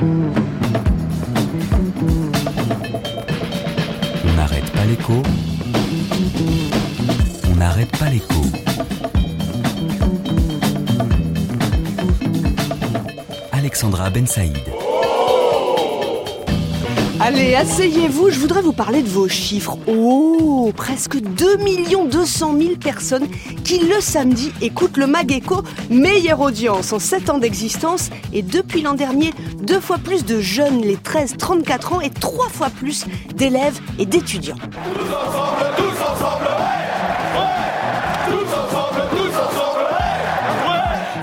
On n'arrête pas l'écho. On n'arrête pas l'écho. Alexandra Ben Saïd. Allez, asseyez-vous, je voudrais vous parler de vos chiffres. Oh, presque 2 200 000 personnes qui le samedi écoutent le Mageco, meilleure audience en 7 ans d'existence et depuis l'an dernier, deux fois plus de jeunes, les 13-34 ans et trois fois plus d'élèves et d'étudiants.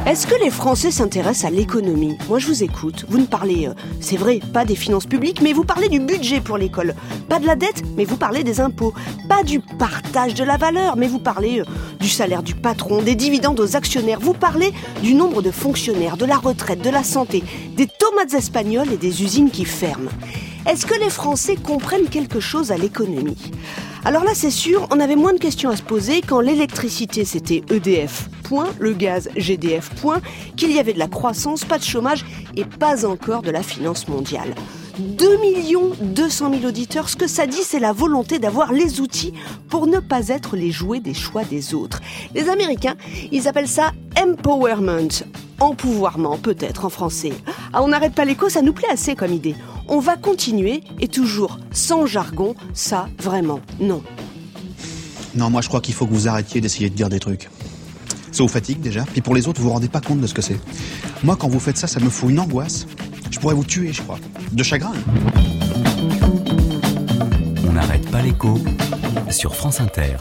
Est-ce que les Français s'intéressent à l'économie? Moi, je vous écoute. Vous ne parlez, euh, c'est vrai, pas des finances publiques, mais vous parlez du budget pour l'école. Pas de la dette, mais vous parlez des impôts. Pas du partage de la valeur, mais vous parlez euh, du salaire du patron, des dividendes aux actionnaires. Vous parlez du nombre de fonctionnaires, de la retraite, de la santé, des tomates espagnoles et des usines qui ferment. Est-ce que les Français comprennent quelque chose à l'économie? Alors là, c'est sûr, on avait moins de questions à se poser quand l'électricité c'était EDF, point, le gaz GDF, point, qu'il y avait de la croissance, pas de chômage et pas encore de la finance mondiale. 2 200 000 auditeurs, ce que ça dit, c'est la volonté d'avoir les outils pour ne pas être les jouets des choix des autres. Les Américains, ils appellent ça empowerment, empouvoirment peut-être en français. Ah, on n'arrête pas l'écho, ça nous plaît assez comme idée. On va continuer et toujours sans jargon, ça vraiment non. Non, moi je crois qu'il faut que vous arrêtiez d'essayer de dire des trucs. Ça vous fatigue déjà, puis pour les autres, vous vous rendez pas compte de ce que c'est. Moi, quand vous faites ça, ça me fout une angoisse. Je pourrais vous tuer, je crois. De chagrin. On n'arrête pas l'écho sur France Inter.